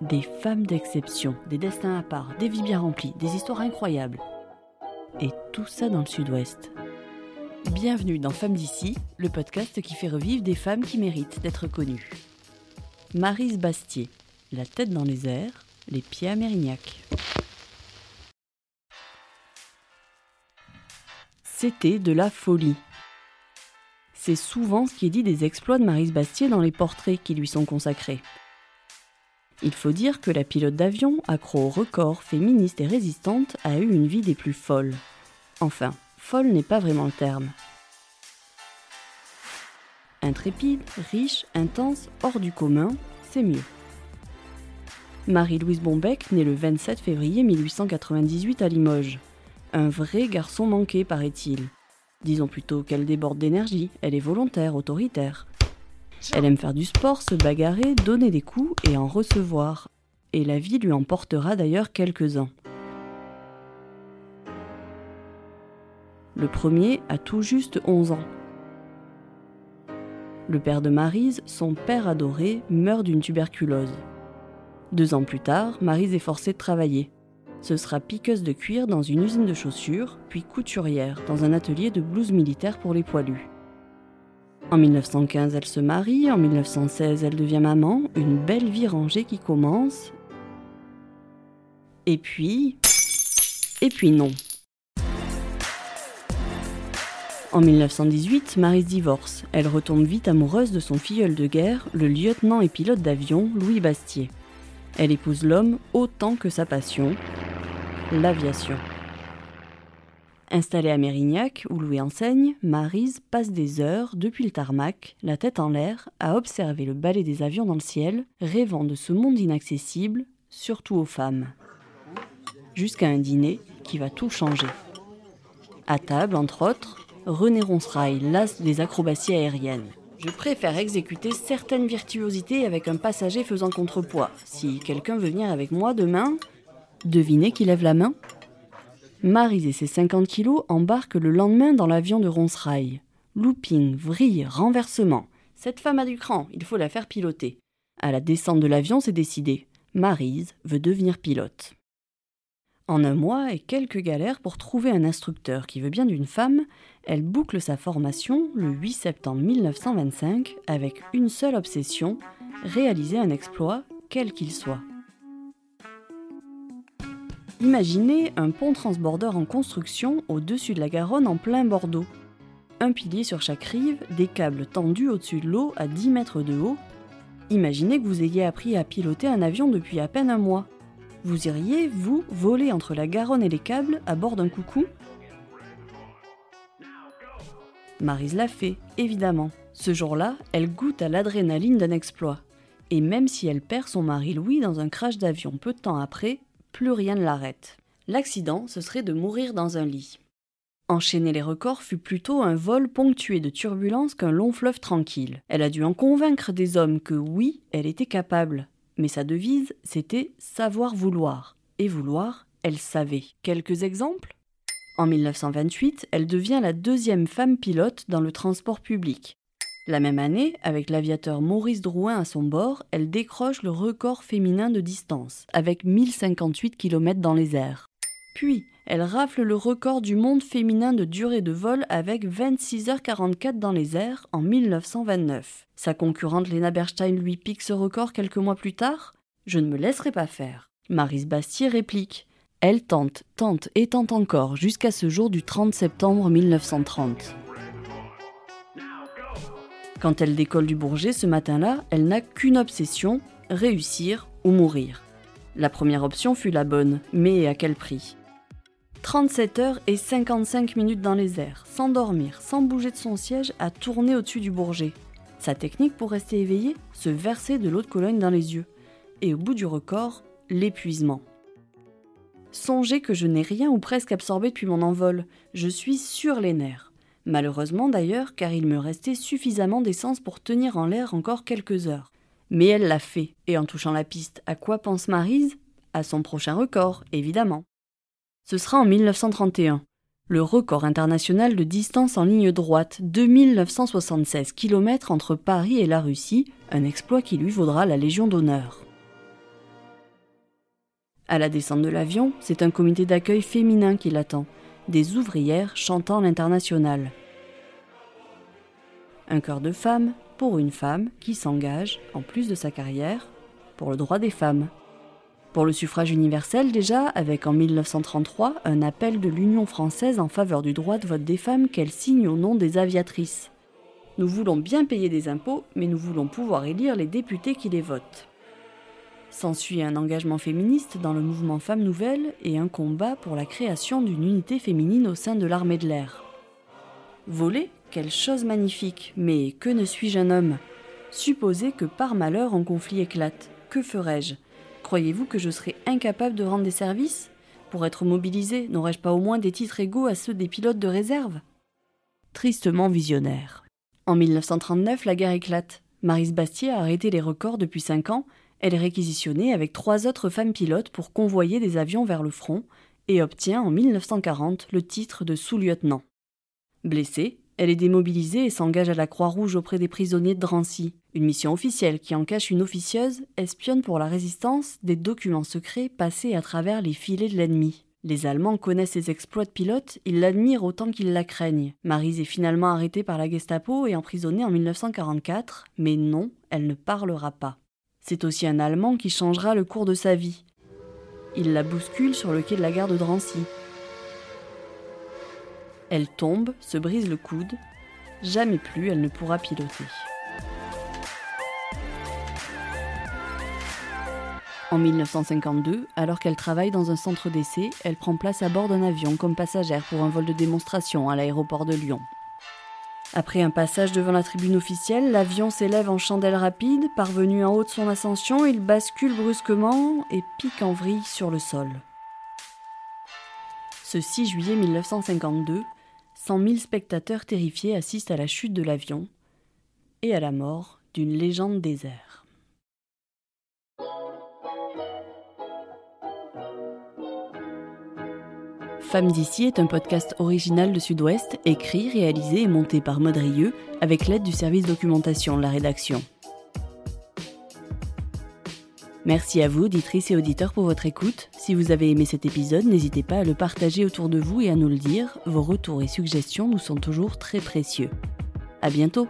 Des femmes d'exception, des destins à part, des vies bien remplies, des histoires incroyables. Et tout ça dans le sud-ouest. Bienvenue dans Femmes d'ici, le podcast qui fait revivre des femmes qui méritent d'être connues. Marise Bastier, la tête dans les airs, les pieds à Mérignac. C'était de la folie. C'est souvent ce qui est dit des exploits de Marise Bastier dans les portraits qui lui sont consacrés. Il faut dire que la pilote d'avion, accro au record, féministe et résistante, a eu une vie des plus folles. Enfin, folle n'est pas vraiment le terme. Intrépide, riche, intense, hors du commun, c'est mieux. Marie-Louise Bombec naît le 27 février 1898 à Limoges. Un vrai garçon manqué, paraît-il. Disons plutôt qu'elle déborde d'énergie, elle est volontaire, autoritaire. Elle aime faire du sport, se bagarrer, donner des coups et en recevoir. Et la vie lui en portera d'ailleurs quelques-uns. Le premier a tout juste 11 ans. Le père de Marise, son père adoré, meurt d'une tuberculose. Deux ans plus tard, Marise est forcée de travailler. Ce sera piqueuse de cuir dans une usine de chaussures, puis couturière dans un atelier de blouse militaire pour les poilus. En 1915, elle se marie, en 1916, elle devient maman, une belle vie rangée qui commence. Et puis... Et puis non. En 1918, Marie se divorce. Elle retombe vite amoureuse de son filleul de guerre, le lieutenant et pilote d'avion Louis Bastier. Elle épouse l'homme autant que sa passion, l'aviation. Installée à Mérignac, où Louis enseigne, Marise passe des heures, depuis le tarmac, la tête en l'air, à observer le balai des avions dans le ciel, rêvant de ce monde inaccessible, surtout aux femmes. Jusqu'à un dîner qui va tout changer. À table, entre autres, René Ronceraille, l'as des acrobaties aériennes. Je préfère exécuter certaines virtuosités avec un passager faisant contrepoids. Si quelqu'un veut venir avec moi demain, devinez qui lève la main? Marise et ses 50 kilos embarquent le lendemain dans l'avion de Ronceraille. Looping, vrille, renversement. Cette femme a du cran, il faut la faire piloter. À la descente de l'avion, c'est décidé. Marise veut devenir pilote. En un mois et quelques galères pour trouver un instructeur qui veut bien d'une femme, elle boucle sa formation le 8 septembre 1925 avec une seule obsession, réaliser un exploit, quel qu'il soit. Imaginez un pont transbordeur en construction au-dessus de la Garonne en plein Bordeaux. Un pilier sur chaque rive, des câbles tendus au-dessus de l'eau à 10 mètres de haut. Imaginez que vous ayez appris à piloter un avion depuis à peine un mois. Vous iriez, vous, voler entre la Garonne et les câbles à bord d'un coucou? Marise l'a fait, évidemment. Ce jour-là, elle goûte à l'adrénaline d'un exploit. Et même si elle perd son mari Louis dans un crash d'avion peu de temps après, plus rien ne l'arrête. L'accident, ce serait de mourir dans un lit. Enchaîner les records fut plutôt un vol ponctué de turbulences qu'un long fleuve tranquille. Elle a dû en convaincre des hommes que oui, elle était capable. Mais sa devise, c'était savoir vouloir. Et vouloir, elle savait. Quelques exemples? En 1928, elle devient la deuxième femme pilote dans le transport public. La même année, avec l'aviateur Maurice Drouin à son bord, elle décroche le record féminin de distance, avec 1058 km dans les airs. Puis, elle rafle le record du monde féminin de durée de vol avec 26h44 dans les airs en 1929. Sa concurrente Lena Berstein lui pique ce record quelques mois plus tard? Je ne me laisserai pas faire. Marise Bastier réplique Elle tente, tente et tente encore jusqu'à ce jour du 30 septembre 1930. Quand elle décolle du Bourget ce matin-là, elle n'a qu'une obsession, réussir ou mourir. La première option fut la bonne, mais à quel prix? 37 heures et 55 minutes dans les airs, sans dormir, sans bouger de son siège, à tourner au-dessus du Bourget. Sa technique pour rester éveillée Se verser de l'eau de Cologne dans les yeux. Et au bout du record, l'épuisement. Songez que je n'ai rien ou presque absorbé depuis mon envol. Je suis sur les nerfs. Malheureusement d'ailleurs, car il me restait suffisamment d'essence pour tenir en l'air encore quelques heures. Mais elle l'a fait, et en touchant la piste, à quoi pense Marise À son prochain record, évidemment. Ce sera en 1931. le record international de distance en ligne droite, 2976 km entre Paris et la Russie, un exploit qui lui vaudra la Légion d'honneur. À la descente de l'avion, c'est un comité d'accueil féminin qui l'attend, des ouvrières chantant l'international. Un cœur de femme pour une femme qui s'engage, en plus de sa carrière, pour le droit des femmes. Pour le suffrage universel déjà, avec en 1933 un appel de l'Union française en faveur du droit de vote des femmes qu'elle signe au nom des aviatrices. Nous voulons bien payer des impôts, mais nous voulons pouvoir élire les députés qui les votent. S'ensuit un engagement féministe dans le mouvement Femmes Nouvelles et un combat pour la création d'une unité féminine au sein de l'armée de l'air. Voler, quelle chose magnifique, mais que ne suis-je un homme? Supposez que par malheur un conflit éclate, que ferais-je Croyez-vous que je serais incapable de rendre des services? Pour être mobilisé, n'aurais-je pas au moins des titres égaux à ceux des pilotes de réserve? Tristement visionnaire. En 1939, la guerre éclate. Marise Bastier a arrêté les records depuis 5 ans. Elle est réquisitionnée avec trois autres femmes pilotes pour convoyer des avions vers le front et obtient en 1940 le titre de sous-lieutenant. Blessée, elle est démobilisée et s'engage à la Croix-Rouge auprès des prisonniers de Drancy, une mission officielle qui en cache une officieuse, espionne pour la résistance des documents secrets passés à travers les filets de l'ennemi. Les Allemands connaissent ses exploits de pilote, ils l'admirent autant qu'ils la craignent. Marise est finalement arrêtée par la Gestapo et emprisonnée en 1944, mais non, elle ne parlera pas. C'est aussi un Allemand qui changera le cours de sa vie. Il la bouscule sur le quai de la gare de Drancy. Elle tombe, se brise le coude. Jamais plus elle ne pourra piloter. En 1952, alors qu'elle travaille dans un centre d'essai, elle prend place à bord d'un avion comme passagère pour un vol de démonstration à l'aéroport de Lyon. Après un passage devant la tribune officielle, l'avion s'élève en chandelle rapide. Parvenu en haut de son ascension, il bascule brusquement et pique en vrille sur le sol. Ce 6 juillet 1952, 100 000 spectateurs terrifiés assistent à la chute de l'avion et à la mort d'une légende des airs. Femmes d'ici est un podcast original de Sud-Ouest, écrit, réalisé et monté par Maud avec l'aide du service documentation la rédaction. Merci à vous, auditrices et auditeurs, pour votre écoute. Si vous avez aimé cet épisode, n'hésitez pas à le partager autour de vous et à nous le dire. Vos retours et suggestions nous sont toujours très précieux. À bientôt!